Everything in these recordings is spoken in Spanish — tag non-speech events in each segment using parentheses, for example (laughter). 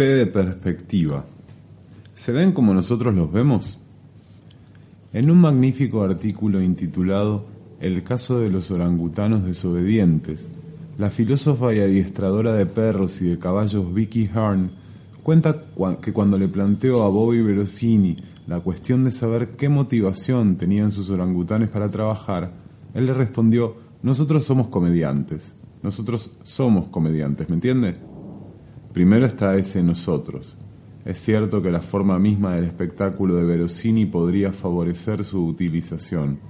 De perspectiva. ¿Se ven como nosotros los vemos? En un magnífico artículo intitulado El caso de los orangutanos desobedientes, la filósofa y adiestradora de perros y de caballos Vicky Hearn cuenta que cuando le planteó a Bobby Verosini la cuestión de saber qué motivación tenían sus orangutanes para trabajar, él le respondió, nosotros somos comediantes, nosotros somos comediantes, ¿me entiende? Primero está ese nosotros. Es cierto que la forma misma del espectáculo de Verosini podría favorecer su utilización,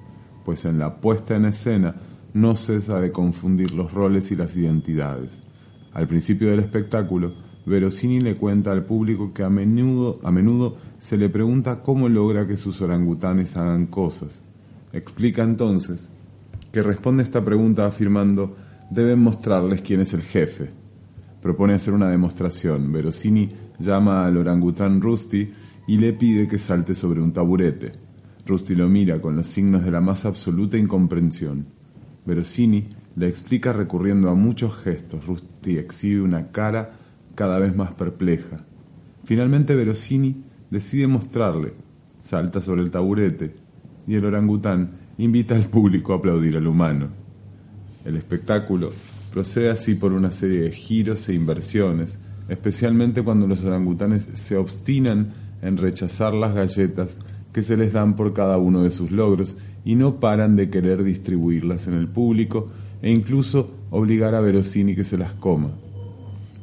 pues en la puesta en escena no cesa de confundir los roles y las identidades. Al principio del espectáculo, Verosini le cuenta al público que a menudo, a menudo se le pregunta cómo logra que sus orangutanes hagan cosas. Explica entonces que responde esta pregunta afirmando deben mostrarles quién es el jefe. Propone hacer una demostración. Verosini llama al orangután Rusty y le pide que salte sobre un taburete. Rusty lo mira con los signos de la más absoluta incomprensión. Verosini le explica recurriendo a muchos gestos. Rusty exhibe una cara cada vez más perpleja. Finalmente Verosini decide mostrarle. Salta sobre el taburete y el orangután invita al público a aplaudir al humano. El espectáculo procede así por una serie de giros e inversiones, especialmente cuando los orangutanes se obstinan en rechazar las galletas que se les dan por cada uno de sus logros y no paran de querer distribuirlas en el público e incluso obligar a Verosini que se las coma.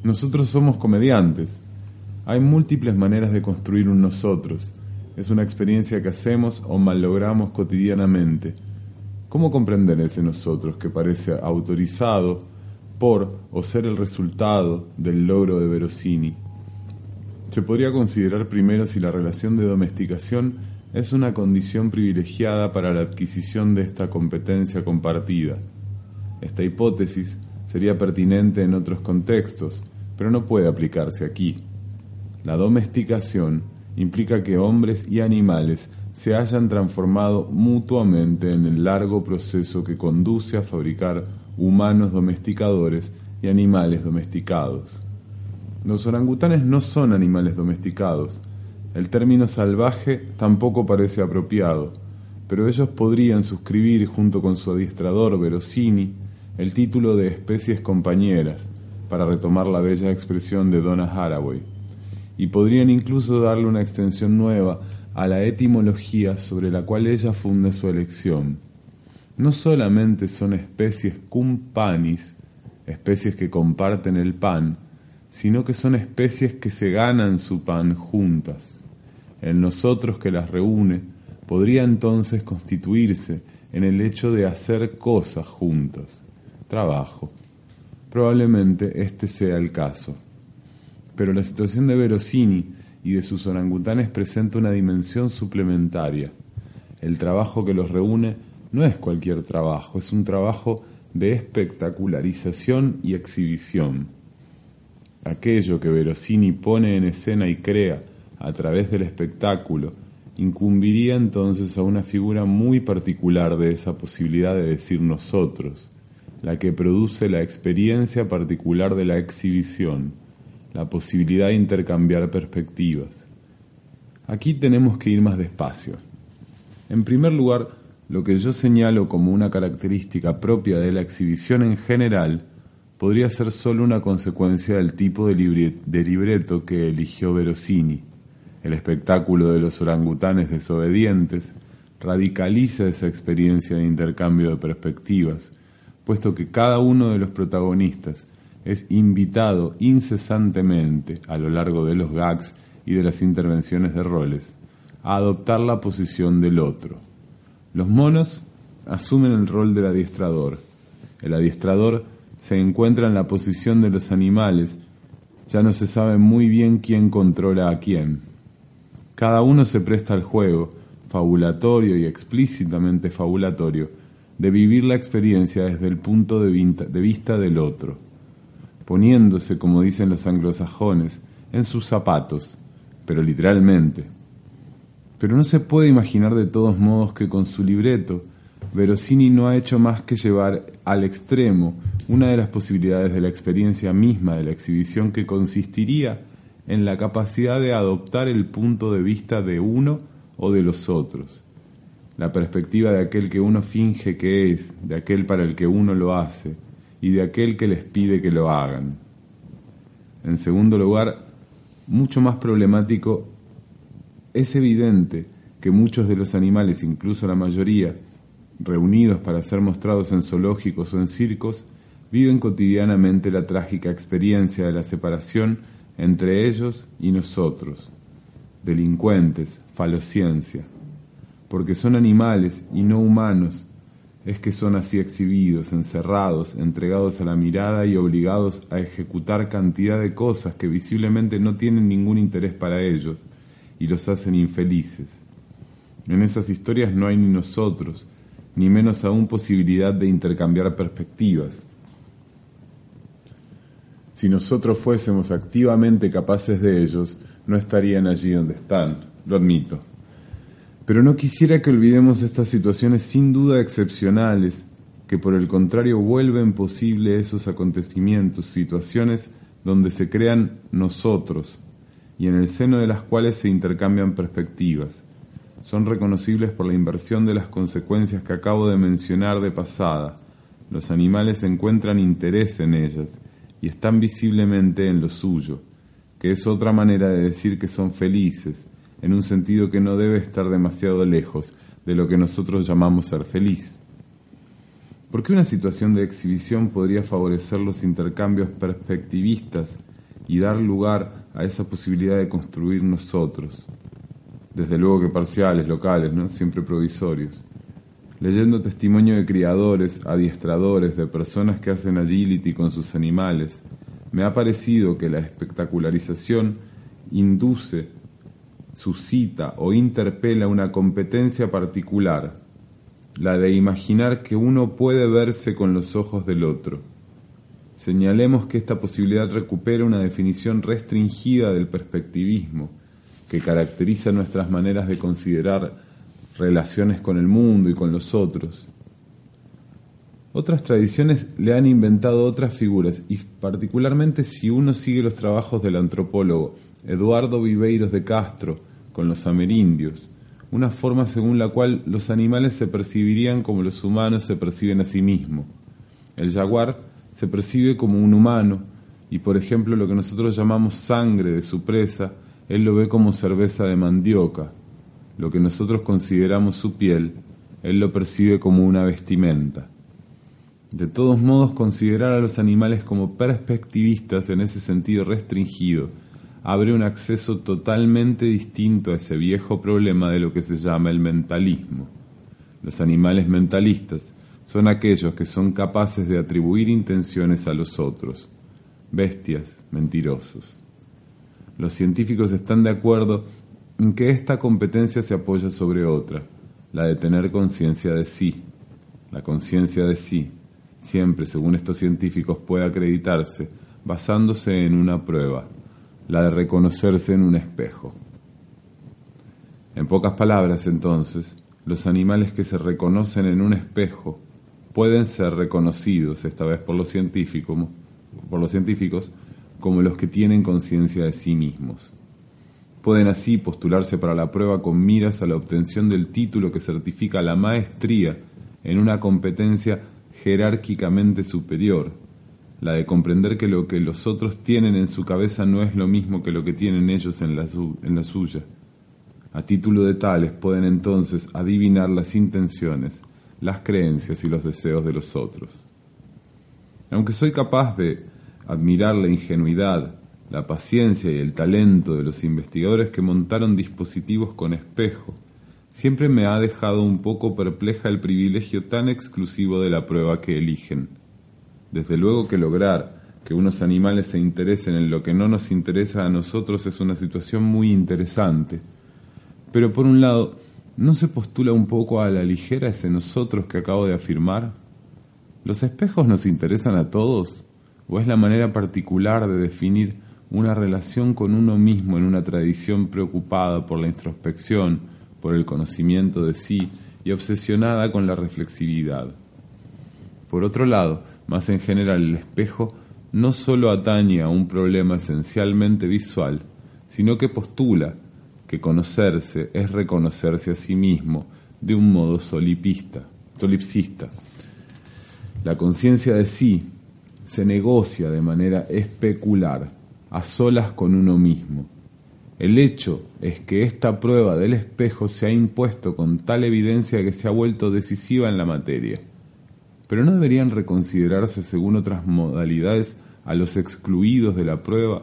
Nosotros somos comediantes. Hay múltiples maneras de construir un nosotros. Es una experiencia que hacemos o malogramos cotidianamente. ¿Cómo comprender ese nosotros que parece autorizado por o ser el resultado del logro de Verosini? Se podría considerar primero si la relación de domesticación es una condición privilegiada para la adquisición de esta competencia compartida. Esta hipótesis sería pertinente en otros contextos, pero no puede aplicarse aquí. La domesticación implica que hombres y animales se hayan transformado mutuamente en el largo proceso que conduce a fabricar humanos domesticadores y animales domesticados. Los orangutanes no son animales domesticados. El término salvaje tampoco parece apropiado, pero ellos podrían suscribir junto con su adiestrador Verosini el título de especies compañeras, para retomar la bella expresión de Donna Haraway, y podrían incluso darle una extensión nueva a la etimología sobre la cual ella funda su elección. No solamente son especies cum panis, especies que comparten el pan, sino que son especies que se ganan su pan juntas. El nosotros que las reúne podría entonces constituirse en el hecho de hacer cosas juntas, trabajo. Probablemente este sea el caso. Pero la situación de Verosini y de sus orangutanes presenta una dimensión suplementaria. El trabajo que los reúne no es cualquier trabajo, es un trabajo de espectacularización y exhibición. Aquello que Verosini pone en escena y crea a través del espectáculo incumbiría entonces a una figura muy particular de esa posibilidad de decir nosotros, la que produce la experiencia particular de la exhibición, la posibilidad de intercambiar perspectivas. Aquí tenemos que ir más despacio. En primer lugar, lo que yo señalo como una característica propia de la exhibición en general podría ser solo una consecuencia del tipo de, libre- de libreto que eligió Verosini. El espectáculo de los orangutanes desobedientes radicaliza esa experiencia de intercambio de perspectivas, puesto que cada uno de los protagonistas es invitado incesantemente a lo largo de los gags y de las intervenciones de roles a adoptar la posición del otro. Los monos asumen el rol del adiestrador. El adiestrador se encuentra en la posición de los animales, ya no se sabe muy bien quién controla a quién. Cada uno se presta al juego, fabulatorio y explícitamente fabulatorio, de vivir la experiencia desde el punto de vista del otro, poniéndose, como dicen los anglosajones, en sus zapatos, pero literalmente. Pero no se puede imaginar de todos modos que con su libreto, Verosini no ha hecho más que llevar al extremo una de las posibilidades de la experiencia misma de la exhibición que consistiría en la capacidad de adoptar el punto de vista de uno o de los otros, la perspectiva de aquel que uno finge que es, de aquel para el que uno lo hace y de aquel que les pide que lo hagan. En segundo lugar, mucho más problemático, es evidente que muchos de los animales, incluso la mayoría, reunidos para ser mostrados en zoológicos o en circos, viven cotidianamente la trágica experiencia de la separación entre ellos y nosotros, delincuentes, falociencia, porque son animales y no humanos, es que son así exhibidos, encerrados, entregados a la mirada y obligados a ejecutar cantidad de cosas que visiblemente no tienen ningún interés para ellos y los hacen infelices. En esas historias no hay ni nosotros, ni menos aún posibilidad de intercambiar perspectivas. Si nosotros fuésemos activamente capaces de ellos, no estarían allí donde están, lo admito. Pero no quisiera que olvidemos estas situaciones sin duda excepcionales, que por el contrario vuelven posible esos acontecimientos, situaciones donde se crean nosotros y en el seno de las cuales se intercambian perspectivas. Son reconocibles por la inversión de las consecuencias que acabo de mencionar de pasada. Los animales encuentran interés en ellas y están visiblemente en lo suyo, que es otra manera de decir que son felices, en un sentido que no debe estar demasiado lejos de lo que nosotros llamamos ser feliz. ¿Por qué una situación de exhibición podría favorecer los intercambios perspectivistas y dar lugar a esa posibilidad de construir nosotros? Desde luego que parciales, locales, ¿no? siempre provisorios leyendo testimonio de criadores, adiestradores, de personas que hacen agility con sus animales, me ha parecido que la espectacularización induce, suscita o interpela una competencia particular, la de imaginar que uno puede verse con los ojos del otro. Señalemos que esta posibilidad recupera una definición restringida del perspectivismo, que caracteriza nuestras maneras de considerar relaciones con el mundo y con los otros. Otras tradiciones le han inventado otras figuras y particularmente si uno sigue los trabajos del antropólogo Eduardo Viveiros de Castro con los amerindios, una forma según la cual los animales se percibirían como los humanos se perciben a sí mismos. El jaguar se percibe como un humano y por ejemplo lo que nosotros llamamos sangre de su presa, él lo ve como cerveza de mandioca, lo que nosotros consideramos su piel, él lo percibe como una vestimenta. De todos modos, considerar a los animales como perspectivistas en ese sentido restringido abre un acceso totalmente distinto a ese viejo problema de lo que se llama el mentalismo. Los animales mentalistas son aquellos que son capaces de atribuir intenciones a los otros, bestias, mentirosos. Los científicos están de acuerdo en que esta competencia se apoya sobre otra, la de tener conciencia de sí. La conciencia de sí, siempre, según estos científicos, puede acreditarse basándose en una prueba, la de reconocerse en un espejo. En pocas palabras, entonces, los animales que se reconocen en un espejo pueden ser reconocidos, esta vez por los científicos, como los que tienen conciencia de sí mismos. Pueden así postularse para la prueba con miras a la obtención del título que certifica la maestría en una competencia jerárquicamente superior, la de comprender que lo que los otros tienen en su cabeza no es lo mismo que lo que tienen ellos en la suya. A título de tales pueden entonces adivinar las intenciones, las creencias y los deseos de los otros. Aunque soy capaz de admirar la ingenuidad, la paciencia y el talento de los investigadores que montaron dispositivos con espejo, siempre me ha dejado un poco perpleja el privilegio tan exclusivo de la prueba que eligen. Desde luego que lograr que unos animales se interesen en lo que no nos interesa a nosotros es una situación muy interesante. Pero por un lado, ¿no se postula un poco a la ligera ese nosotros que acabo de afirmar? ¿Los espejos nos interesan a todos? ¿O es la manera particular de definir una relación con uno mismo en una tradición preocupada por la introspección, por el conocimiento de sí y obsesionada con la reflexividad? Por otro lado, más en general, el espejo no solo atañe a un problema esencialmente visual, sino que postula que conocerse es reconocerse a sí mismo de un modo solipista, solipsista. La conciencia de sí se negocia de manera especular, a solas con uno mismo. El hecho es que esta prueba del espejo se ha impuesto con tal evidencia que se ha vuelto decisiva en la materia pero no deberían reconsiderarse según otras modalidades a los excluidos de la prueba,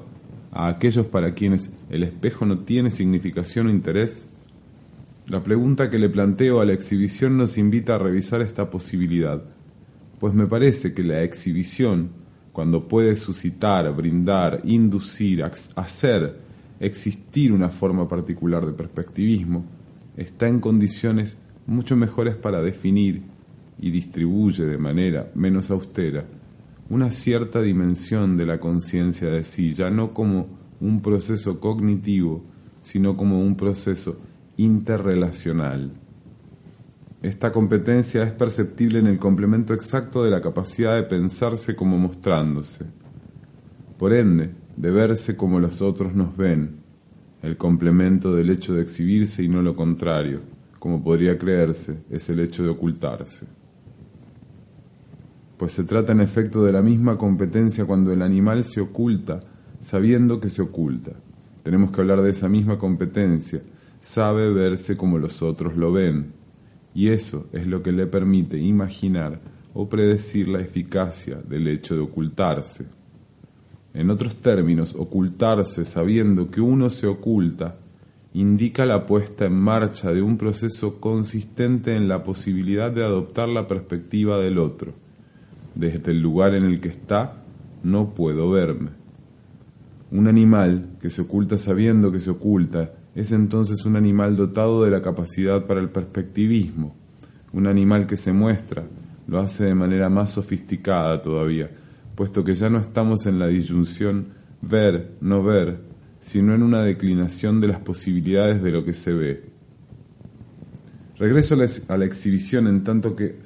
a aquellos para quienes el espejo no tiene significación o interés? La pregunta que le planteo a la exhibición nos invita a revisar esta posibilidad, pues me parece que la exhibición, cuando puede suscitar, brindar, inducir, hacer, existir una forma particular de perspectivismo, está en condiciones mucho mejores para definir y distribuye de manera menos austera una cierta dimensión de la conciencia de sí, ya no como un proceso cognitivo, sino como un proceso interrelacional. Esta competencia es perceptible en el complemento exacto de la capacidad de pensarse como mostrándose, por ende, de verse como los otros nos ven, el complemento del hecho de exhibirse y no lo contrario, como podría creerse, es el hecho de ocultarse pues se trata en efecto de la misma competencia cuando el animal se oculta, sabiendo que se oculta. Tenemos que hablar de esa misma competencia, sabe verse como los otros lo ven, y eso es lo que le permite imaginar o predecir la eficacia del hecho de ocultarse. En otros términos, ocultarse sabiendo que uno se oculta indica la puesta en marcha de un proceso consistente en la posibilidad de adoptar la perspectiva del otro desde el lugar en el que está, no puedo verme. Un animal que se oculta sabiendo que se oculta es entonces un animal dotado de la capacidad para el perspectivismo. Un animal que se muestra lo hace de manera más sofisticada todavía, puesto que ya no estamos en la disyunción ver, no ver, sino en una declinación de las posibilidades de lo que se ve. Regreso a la, exhibición en tanto, que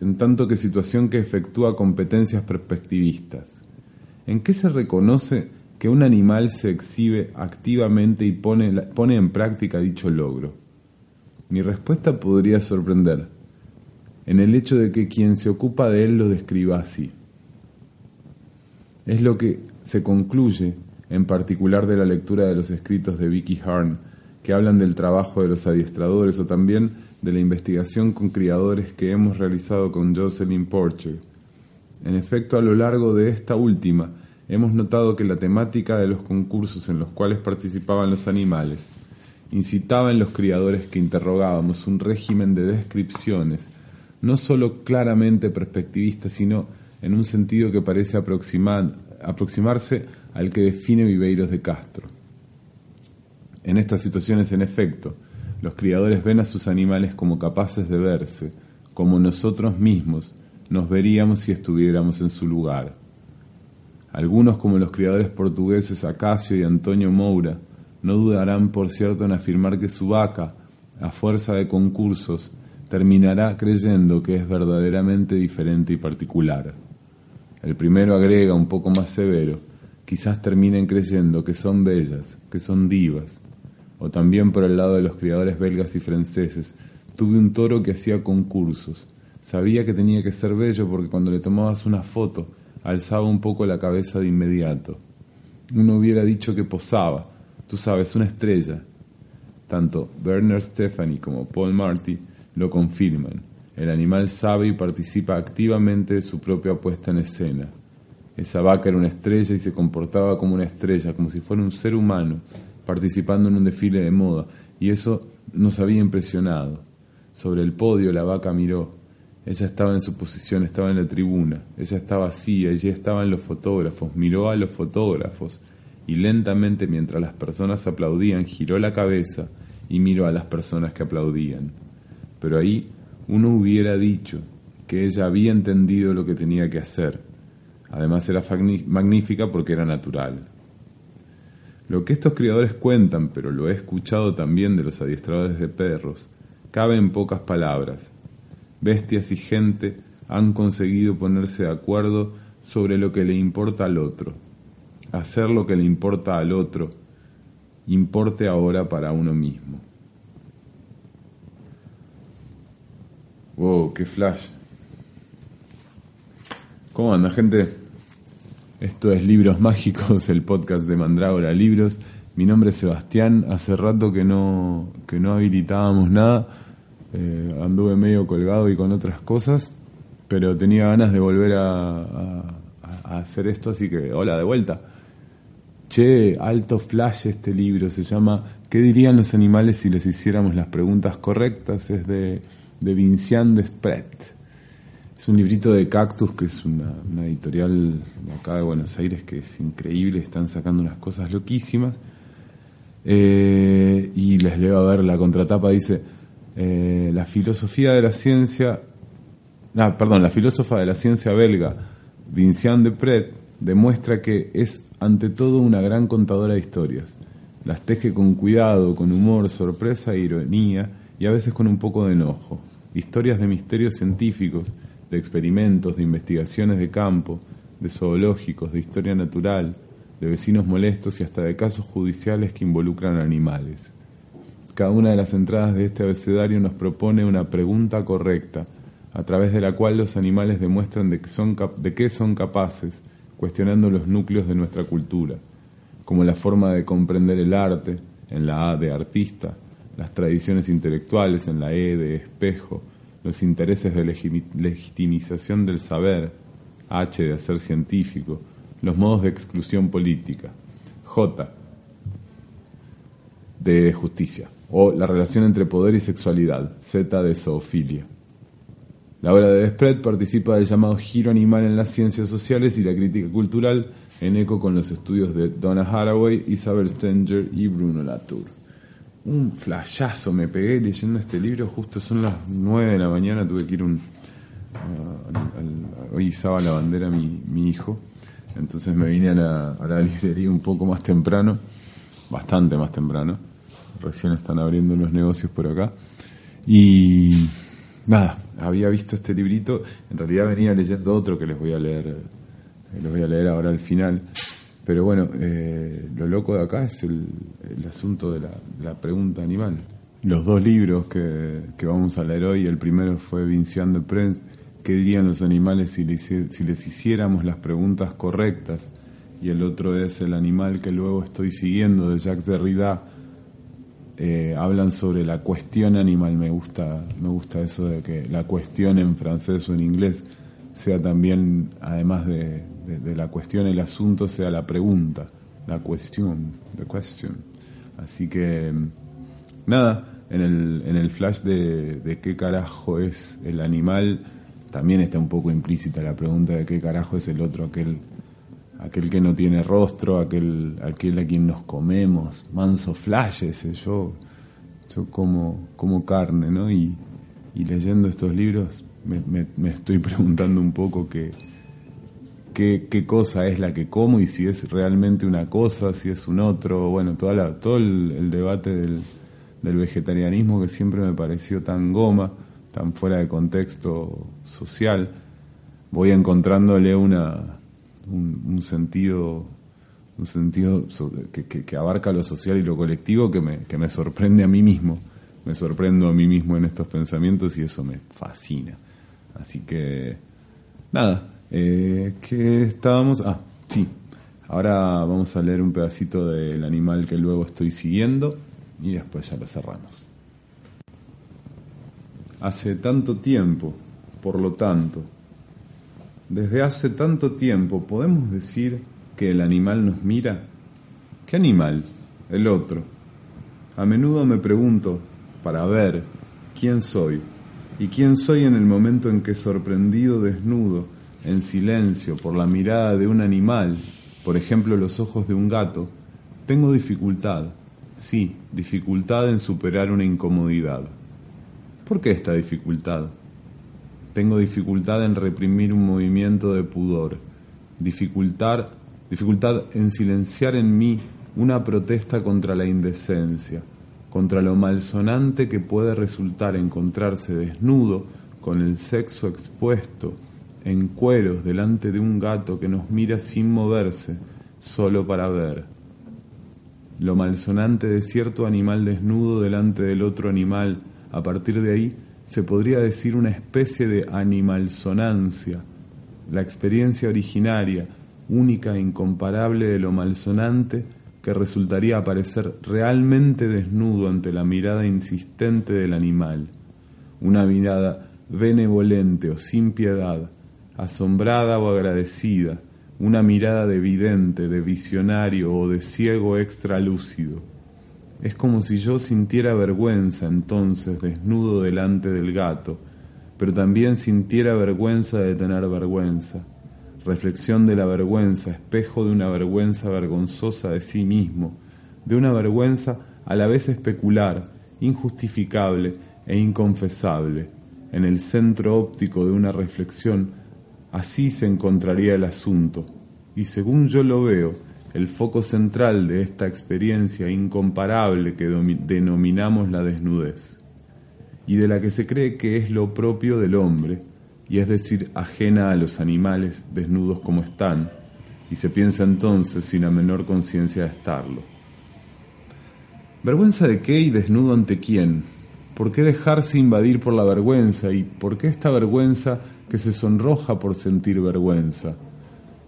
en tanto que situación que efectúa competencias perspectivistas. ¿En qué se reconoce que un animal se exhibe activamente y pone, pone en práctica dicho logro? Mi respuesta podría sorprender, en el hecho de que quien se ocupa de él lo describa así. Es lo que se concluye, en particular de la lectura de los escritos de Vicky Harn, que hablan del trabajo de los adiestradores o también de la investigación con criadores que hemos realizado con Jocelyn Porcher. En efecto, a lo largo de esta última, hemos notado que la temática de los concursos en los cuales participaban los animales incitaba en los criadores que interrogábamos un régimen de descripciones, no sólo claramente perspectivista, sino en un sentido que parece aproximarse al que define Viveiros de Castro. En estas situaciones, en efecto, los criadores ven a sus animales como capaces de verse, como nosotros mismos nos veríamos si estuviéramos en su lugar. Algunos, como los criadores portugueses Acacio y Antonio Moura, no dudarán, por cierto, en afirmar que su vaca, a fuerza de concursos, terminará creyendo que es verdaderamente diferente y particular. El primero agrega, un poco más severo, quizás terminen creyendo que son bellas, que son divas, o también por el lado de los criadores belgas y franceses. Tuve un toro que hacía concursos. Sabía que tenía que ser bello porque cuando le tomabas una foto alzaba un poco la cabeza de inmediato. Uno hubiera dicho que posaba, tú sabes, una estrella. Tanto Werner Stephanie como Paul Marty lo confirman. El animal sabe y participa activamente de su propia puesta en escena. Esa vaca era una estrella y se comportaba como una estrella, como si fuera un ser humano, participando en un desfile de moda, y eso nos había impresionado. Sobre el podio la vaca miró. Ella estaba en su posición, estaba en la tribuna. Ella estaba así, allí estaban los fotógrafos. Miró a los fotógrafos y lentamente mientras las personas aplaudían giró la cabeza y miró a las personas que aplaudían. Pero ahí uno hubiera dicho que ella había entendido lo que tenía que hacer. Además era magnífica porque era natural. Lo que estos criadores cuentan, pero lo he escuchado también de los adiestradores de perros, cabe en pocas palabras bestias y gente han conseguido ponerse de acuerdo sobre lo que le importa al otro. Hacer lo que le importa al otro importe ahora para uno mismo. Wow, qué flash. ¿Cómo anda, gente? Esto es Libros Mágicos, el podcast de Mandrágora Libros. Mi nombre es Sebastián. Hace rato que no, que no habilitábamos nada eh, anduve medio colgado y con otras cosas, pero tenía ganas de volver a, hacer esto, así que hola de vuelta. Che, alto flash este libro, se llama ¿Qué dirían los animales si les hiciéramos las preguntas correctas? Es de, de Vincian Despret. Es un librito de Cactus, que es una, editorial acá de Buenos Aires que es increíble, están sacando unas cosas loquísimas. Eh, y les leo a ver, la contratapa dice, eh, la filosofía de la ciencia, ah, perdón, la filósofa de la ciencia belga, Vinciane de Pret, demuestra que es ante todo una gran contadora de historias. Las teje con cuidado, con humor, sorpresa e ironía, y a veces con un poco de enojo. Historias de misterios científicos, de experimentos, de investigaciones de campo, de zoológicos, de historia natural, de vecinos molestos y hasta de casos judiciales que involucran animales. Cada una de las entradas de este abecedario nos propone una pregunta correcta, a través de la cual los animales demuestran de, que son de qué son capaces, cuestionando los núcleos de nuestra cultura, como la forma de comprender el arte, en la A de artista, las tradiciones intelectuales, en la E de espejo, los intereses de legitimización del saber, H de hacer científico, los modos de exclusión política, J de justicia o la relación entre poder y sexualidad, Z de zoofilia. La obra de Desprez participa del llamado giro animal en las ciencias sociales y la crítica cultural, en eco con los estudios de Donna Haraway, Isabel Stenger y Bruno Latour. Un flashazo me pegué leyendo este libro, justo son las 9 de la mañana, tuve que ir un... hoy izaba la bandera mi, mi hijo, entonces me vine a la, a la librería un poco más temprano, bastante más temprano, recién están abriendo los negocios por acá. Y nada, había visto este librito, en realidad venía leyendo otro que les voy a leer, eh, les voy a leer ahora al final. Pero bueno, eh, lo loco de acá es el, asunto de la, pregunta animal. Los dos libros que, vamos a leer hoy, el primero fue Vincian de Prense, ¿qué dirían los animales si les, si les hiciéramos las preguntas correctas? Y el otro es El animal que luego estoy siguiendo de Jacques Derrida eh, hablan sobre la cuestión animal. Me gusta, me gusta eso de que la cuestión en francés o en inglés sea también, además de, la cuestión, el asunto sea la pregunta, la cuestión, the question. Así que, nada, en el, en el flash de, de qué carajo es el animal, también está un poco implícita la pregunta de qué carajo es el otro, aquel aquel que no tiene rostro, aquel, aquel a quien nos comemos, manso flashes, yo, yo como, como carne, ¿no? Y, leyendo estos libros me, estoy (laughs) preguntando un poco qué, cosa es la que como y si es realmente una cosa, si es un otro, bueno, toda todo el, debate del, del vegetarianismo que siempre me pareció tan goma, tan fuera de contexto social, voy encontrándole una un, sentido un sentido que, abarca lo social y lo colectivo que me, que me sorprende a mí mismo. Me sorprendo a mí mismo en estos pensamientos y eso me fascina. Así que, nada, eh, ¿qué estábamos? Ah, sí, ahora vamos a leer un pedacito del animal que luego estoy siguiendo y después ya lo cerramos. Hace tanto tiempo, por lo tanto, desde hace tanto tiempo, ¿podemos decir que el animal nos mira? ¿Qué animal? El otro. A menudo me pregunto, para ver quién soy, ¿Y quién soy en el momento en que sorprendido desnudo, en silencio, por la mirada de un animal, por ejemplo los ojos de un gato, tengo dificultad, sí, dificultad en superar una incomodidad? ¿Por qué esta dificultad? Tengo dificultad en reprimir un movimiento de pudor, dificultad, dificultad en silenciar en mí una protesta contra la indecencia, contra lo malsonante que puede resultar encontrarse desnudo con el sexo expuesto en cueros delante de un gato que nos mira sin moverse, solo para ver. Lo malsonante de cierto animal desnudo delante del otro animal, a partir de ahí se podría decir una especie de animalsonancia, la experiencia originaria, única e incomparable de lo malsonante que resultaría aparecer realmente desnudo ante la mirada insistente del animal, una mirada benevolente o sin piedad, asombrada o agradecida, una mirada de vidente, de visionario o de ciego extralúcido. Es como si yo sintiera vergüenza entonces desnudo delante del gato, pero también sintiera vergüenza de tener vergüenza reflexión de la vergüenza, espejo de una vergüenza vergonzosa de sí mismo, de una vergüenza a la vez especular, injustificable e inconfesable. En el centro óptico de una reflexión, así se encontraría el asunto, y según yo lo veo, el foco central de esta experiencia incomparable que denominamos la desnudez, y de la que se cree que es lo propio del hombre, y es decir, ajena a los animales desnudos como están, y se piensa entonces sin la menor conciencia de estarlo. ¿Vergüenza de qué y desnudo ante quién? ¿Por qué dejarse invadir por la vergüenza y por qué esta vergüenza que se sonroja por sentir vergüenza?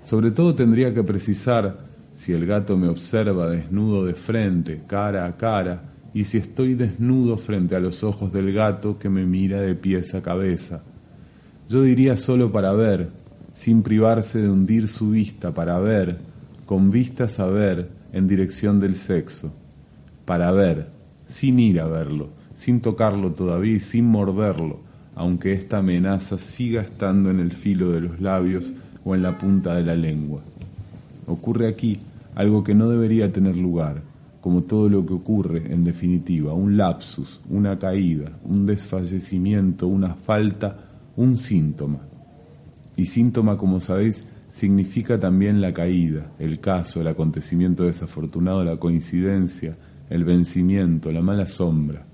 Sobre todo tendría que precisar si el gato me observa desnudo de frente, cara a cara, y si estoy desnudo frente a los ojos del gato que me mira de pies a cabeza. Yo diría solo para ver, sin privarse de hundir su vista, para ver, con vistas a ver, en dirección del sexo, para ver, sin ir a verlo, sin tocarlo todavía sin morderlo, aunque esta amenaza siga estando en el filo de los labios o en la punta de la lengua. Ocurre aquí algo que no debería tener lugar, como todo lo que ocurre, en definitiva, un lapsus, una caída, un desfallecimiento, una falta, un síntoma. Y síntoma, como sabéis, significa también la caída, el caso, el acontecimiento desafortunado, la coincidencia, el vencimiento, la mala sombra.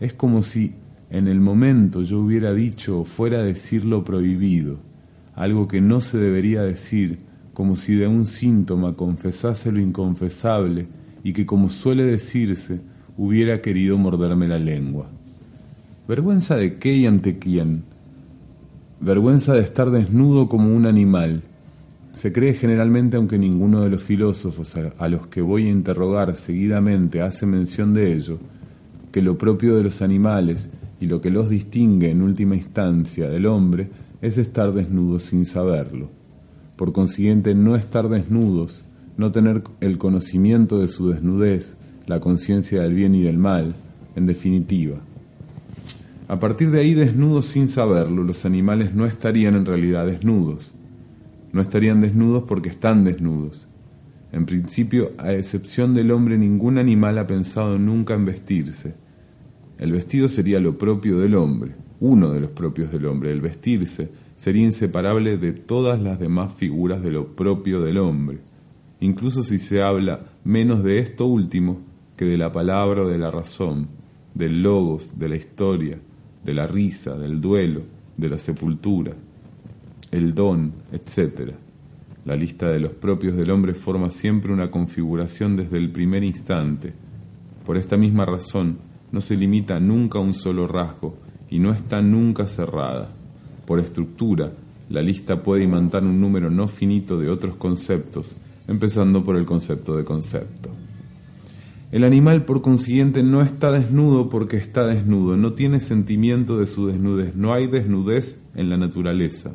Es como si en el momento yo hubiera dicho fuera a decir lo prohibido, algo que no se debería decir, como si de un síntoma confesase lo inconfesable y que, como suele decirse, hubiera querido morderme la lengua. ¿Vergüenza de qué y ante quién? vergüenza de estar desnudo como un animal. Se cree generalmente, aunque ninguno de los filósofos a, los que voy a interrogar seguidamente hace mención de ello, que lo propio de los animales y lo que los distingue en última instancia del hombre es estar desnudos sin saberlo. Por consiguiente, no estar desnudos, no tener el conocimiento de su desnudez, la conciencia del bien y del mal, en definitiva, a partir de ahí, desnudos sin saberlo, los animales no estarían en realidad desnudos. No estarían desnudos porque están desnudos. En principio, a excepción del hombre, ningún animal ha pensado nunca en vestirse. El vestido sería lo propio del hombre, uno de los propios del hombre. El vestirse sería inseparable de todas las demás figuras de lo propio del hombre, incluso si se habla menos de esto último que de la palabra o de la razón, del logos, de la historia, de la risa, del duelo, de la sepultura, el don, etc. La lista de los propios del hombre forma siempre una configuración desde el primer instante. Por esta misma razón, no se limita nunca a un solo rasgo y no está nunca cerrada. Por estructura, la lista puede imantar un número no finito de otros conceptos, empezando por el concepto de concepto. El animal, por consiguiente, no está desnudo porque está desnudo, no tiene sentimiento de su desnudez, no hay desnudez en la naturaleza,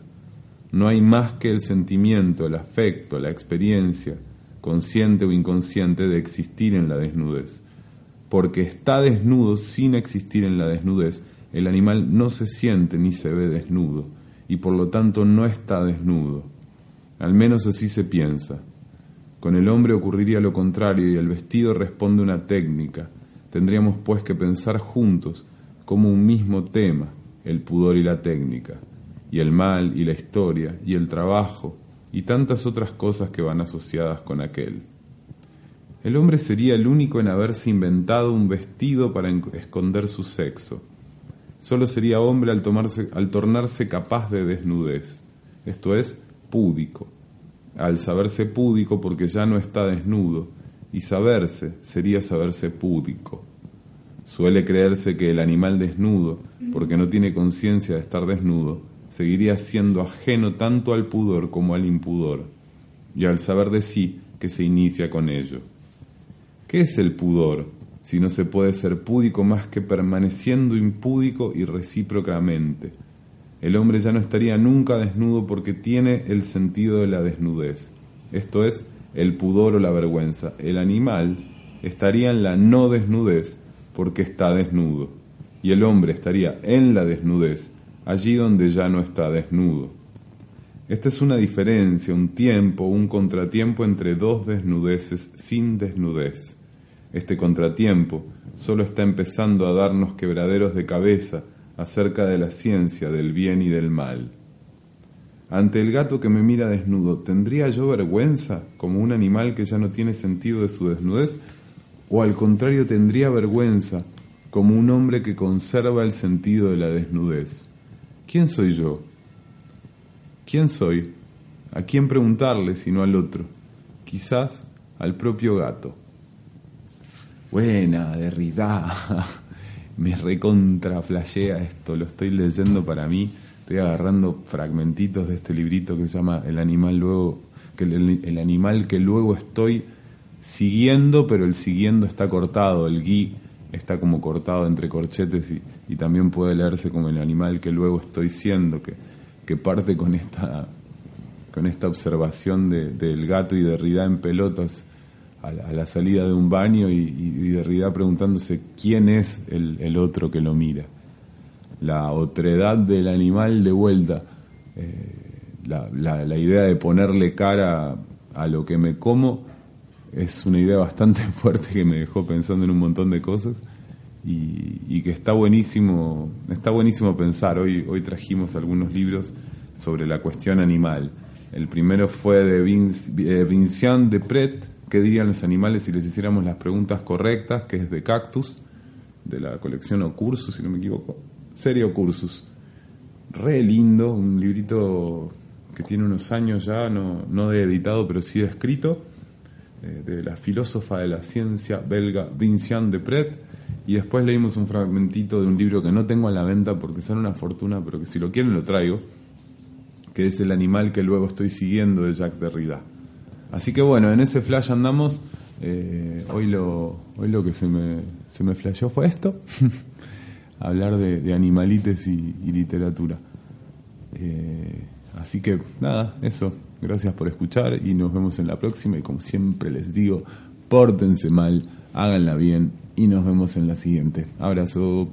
no hay más que el sentimiento, el afecto, la experiencia, consciente o inconsciente, de existir en la desnudez. Porque está desnudo sin existir en la desnudez, el animal no se siente ni se ve desnudo, y por lo tanto no está desnudo. Al menos así se piensa. Con el hombre ocurriría lo contrario y el vestido responde una técnica. Tendríamos pues que pensar juntos como un mismo tema, el pudor y la técnica, y el mal y la historia, y el trabajo, y tantas otras cosas que van asociadas con aquel. El hombre sería el único en haberse inventado un vestido para esconder su sexo. Solo sería hombre al, tomarse, al tornarse capaz de desnudez, esto es, púdico. Al saberse púdico porque ya no está desnudo, y saberse sería saberse púdico. Suele creerse que el animal desnudo, porque no tiene conciencia de estar desnudo, seguiría siendo ajeno tanto al pudor como al impudor, y al saber de sí que se inicia con ello. ¿Qué es el pudor si no se puede ser púdico más que permaneciendo impúdico y recíprocamente? El hombre ya no estaría nunca desnudo porque tiene el sentido de la desnudez, esto es, el pudor o la vergüenza. El animal estaría en la no desnudez porque está desnudo, y el hombre estaría en la desnudez, allí donde ya no está desnudo. Esta es una diferencia, un tiempo, un contratiempo entre dos desnudeces sin desnudez. Este contratiempo solo está empezando a darnos quebraderos de cabeza acerca de la ciencia del bien y del mal. Ante el gato que me mira desnudo, ¿tendría yo vergüenza como un animal que ya no tiene sentido de su desnudez? ¿O al contrario tendría vergüenza como un hombre que conserva el sentido de la desnudez? ¿Quién soy yo? ¿Quién soy? ¿A quién preguntarle sino al otro? Quizás al propio gato. Buena, Derrida. (laughs) Me recontraflashea esto, lo estoy leyendo para mí. Estoy agarrando fragmentitos de este librito que se llama El animal luego que el, animal que luego estoy siguiendo, pero el siguiendo está cortado, el gui está como cortado entre corchetes y, también puede leerse como el animal que luego estoy siendo, que, parte con esta, con esta observación de, del gato y Derrida en pelotas a la, salida de un baño y, y, Derrida preguntándose quién es el, otro que lo mira. La otredad del animal de vuelta, eh, la, idea de ponerle cara a lo que me como es una idea bastante (laughs) fuerte que me dejó pensando en un montón de cosas y, que está buenísimo, está buenísimo pensar. Hoy, hoy trajimos algunos libros sobre la cuestión animal. El primero fue de eh, Vincent de Pret, qué dirían los animales si les hiciéramos las preguntas correctas, que es de Cactus, de la colección Ocursus, si no me equivoco. Serie Ocursus. Re lindo, un librito que tiene unos años ya, no, no de editado, pero sí de escrito, eh, de la filósofa de la ciencia belga Vincent de Pret. Y después leímos un fragmentito de un libro que no tengo a la venta porque son una fortuna, pero que si lo quieren lo traigo, que es El animal que luego estoy siguiendo de Jacques Derrida. Así que bueno, en ese flash andamos. Eh, hoy, lo, hoy lo que se me, se me flasheó fue esto, (laughs) hablar de, animalites y, literatura. Eh, así que nada, eso. Gracias por escuchar y nos vemos en la próxima. Y como siempre les digo, pórtense mal, háganla bien y nos vemos en la siguiente. Abrazo.